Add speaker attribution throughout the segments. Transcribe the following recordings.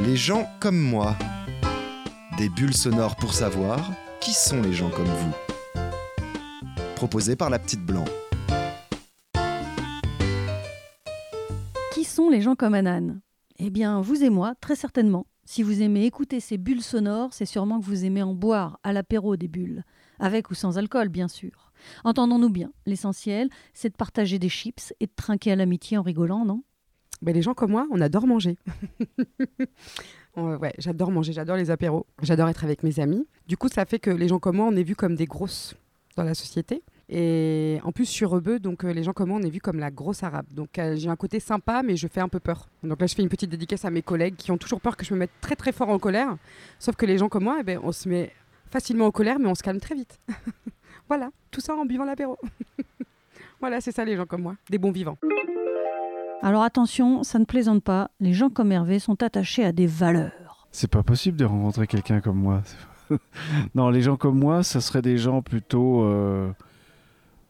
Speaker 1: Les gens comme moi. Des bulles sonores pour savoir qui sont les gens comme vous. Proposé par la petite blanc.
Speaker 2: Qui sont les gens comme Anan Eh bien, vous et moi, très certainement. Si vous aimez écouter ces bulles sonores, c'est sûrement que vous aimez en boire à l'apéro des bulles, avec ou sans alcool, bien sûr. Entendons-nous bien, l'essentiel, c'est de partager des chips et de trinquer à l'amitié en rigolant, non?
Speaker 3: Les gens comme moi, on adore manger. ouais, j'adore manger, j'adore les apéros, j'adore être avec mes amis. Du coup, ça fait que les gens comme moi, on est vus comme des grosses dans la société. Et en plus, je suis rebeu, donc euh, les gens comme moi, on est vus comme la grosse arabe. Donc euh, j'ai un côté sympa, mais je fais un peu peur. Donc là, je fais une petite dédicace à mes collègues qui ont toujours peur que je me mette très très fort en colère. Sauf que les gens comme moi, eh ben, on se met facilement en colère, mais on se calme très vite. voilà, tout ça en buvant l'apéro. voilà, c'est ça les gens comme moi, des bons vivants.
Speaker 2: Alors attention, ça ne plaisante pas, les gens comme Hervé sont attachés à des valeurs.
Speaker 4: C'est pas possible de rencontrer quelqu'un comme moi. non, les gens comme moi, ça serait des gens plutôt euh,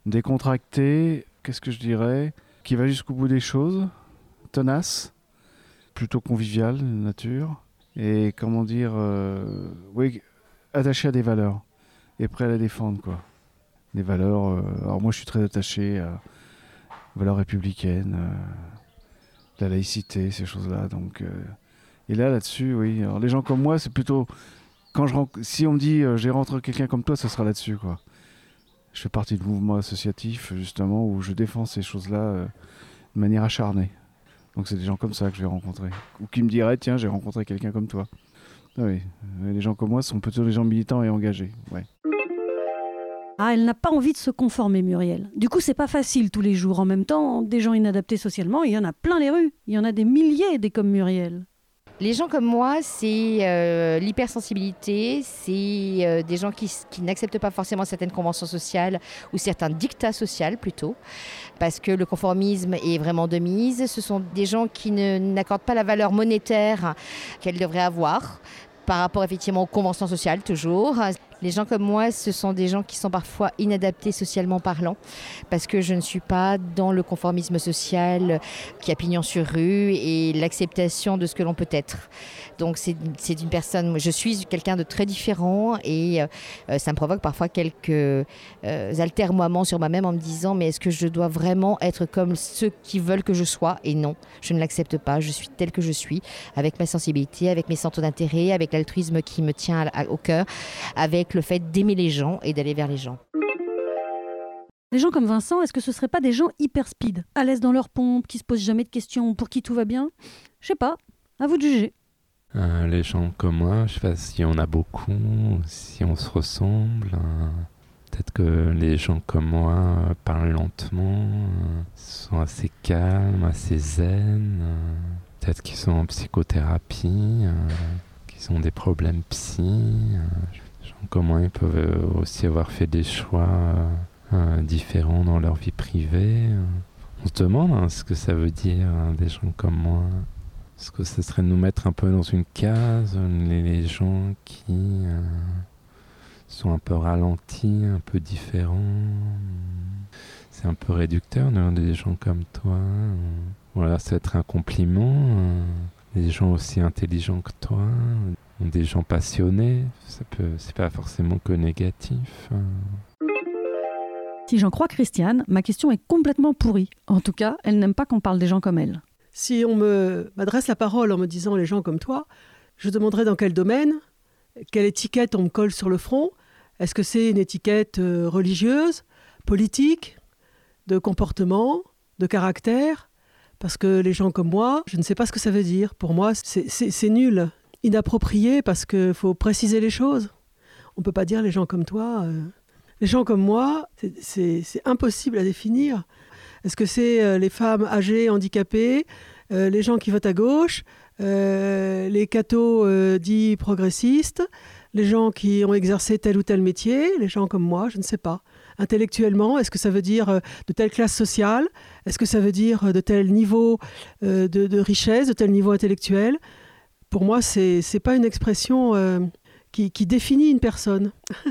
Speaker 4: décontractés, qu'est-ce que je dirais, qui va jusqu'au bout des choses, tenace, plutôt convivial nature, et comment dire, euh, attaché à des valeurs, et prêt à les défendre, quoi. Des valeurs, euh, alors moi je suis très attaché à valeurs républicaines, euh, la laïcité, ces choses-là, donc... euh, et là, là-dessus, oui. Alors, les gens comme moi, c'est plutôt. Quand je si on me dit euh, j'ai rencontré quelqu'un comme toi, ça sera là-dessus, quoi. Je fais partie de mouvements associatifs, justement, où je défends ces choses-là de manière acharnée. Donc, c'est des gens comme ça que je vais rencontrer. Ou qui me diraient tiens, j'ai rencontré quelqu'un comme toi. Ah Oui, les gens comme moi sont plutôt des gens militants et engagés. Ouais.
Speaker 2: Ah, elle n'a pas envie de se conformer, Muriel. Du coup, c'est pas facile tous les jours. En même temps, des gens inadaptés socialement, il y en a plein les rues. Il y en a des milliers des comme Muriel.
Speaker 5: Les gens comme moi, c'est euh, l'hypersensibilité, c'est euh, des gens qui, n'acceptent pas forcément certaines conventions sociales ou certains dictats sociaux plutôt, parce que le conformisme est vraiment de mise. Ce sont des gens qui n'accordent pas la valeur monétaire qu'elles devraient avoir par rapport effectivement aux conventions sociales toujours. Les gens comme moi, ce sont des gens qui sont parfois inadaptés socialement parlant, parce que je ne suis pas dans le conformisme social qui a pignon sur rue et l'acceptation de ce que l'on peut être. Donc c'est une personne, je suis quelqu'un de très différent et euh, ça me provoque parfois quelques euh, altermoiements sur moi-même en me disant mais est-ce que je dois vraiment être comme ceux qui veulent que je sois? Et non, je ne l'accepte pas, je suis telle que je suis, avec ma sensibilité, avec mes centres d'intérêt, avec l'altruisme qui me tient au cœur, avec le fait d'aimer les gens et d'aller vers les gens.
Speaker 2: Des gens comme Vincent, est-ce que ce seraient pas des gens hyper speed, à l'aise dans leur pompe, qui se posent jamais de questions, pour qui tout va bien? Je sais pas, à vous de juger.
Speaker 6: Euh, les gens comme moi, je sais pas si on a beaucoup, si on se ressemble. euh, Peut-être que les gens comme moi euh, parlent lentement, euh, sont assez calmes, assez zen. euh, Peut-être qu'ils sont en psychothérapie, euh, qu'ils ont des problèmes psy. euh, Les gens comme moi, ils peuvent euh, aussi avoir fait des choix euh, euh, différents dans leur vie privée. On se demande hein, ce que ça veut dire, hein, des gens comme moi. Est-ce que ce serait de nous mettre un peu dans une case, les, gens qui sont un peu ralentis, un peu différents? C'est un peu réducteur d'avoir des gens comme toi? Voilà, ça va être un compliment. Des gens aussi intelligents que toi, des gens passionnés, ça peut, c'est pas forcément que négatif. euh.
Speaker 2: Si j'en crois Christiane, ma question est complètement pourrie. En tout cas, elle n'aime pas qu'on parle des gens comme elle.
Speaker 7: Si on me m'adresse la parole en me disant les gens comme toi, je demanderai dans quel domaine, quelle étiquette on me colle sur le front. Est-ce que c'est une étiquette euh, religieuse, politique, de comportement, de caractère? Parce que les gens comme moi, je ne sais pas ce que ça veut dire. Pour moi, c'est- c'est c'est nul, inapproprié, parce qu'il faut préciser les choses. On ne peut pas dire les gens comme toi. euh. Les gens comme moi, c'est- impossible à définir. Est-ce que c'est euh, les femmes âgées, handicapées, euh, les gens qui votent à gauche, les cathos dits progressistes, les gens qui ont exercé tel ou tel métier, les gens comme moi, je ne sais pas. Intellectuellement, est-ce que ça veut dire de telle classe sociale? Est-ce que ça veut dire de tel niveau de richesse, de tel niveau intellectuel? Pour moi, c'est n'est pas une expression euh, qui, qui définit une personne.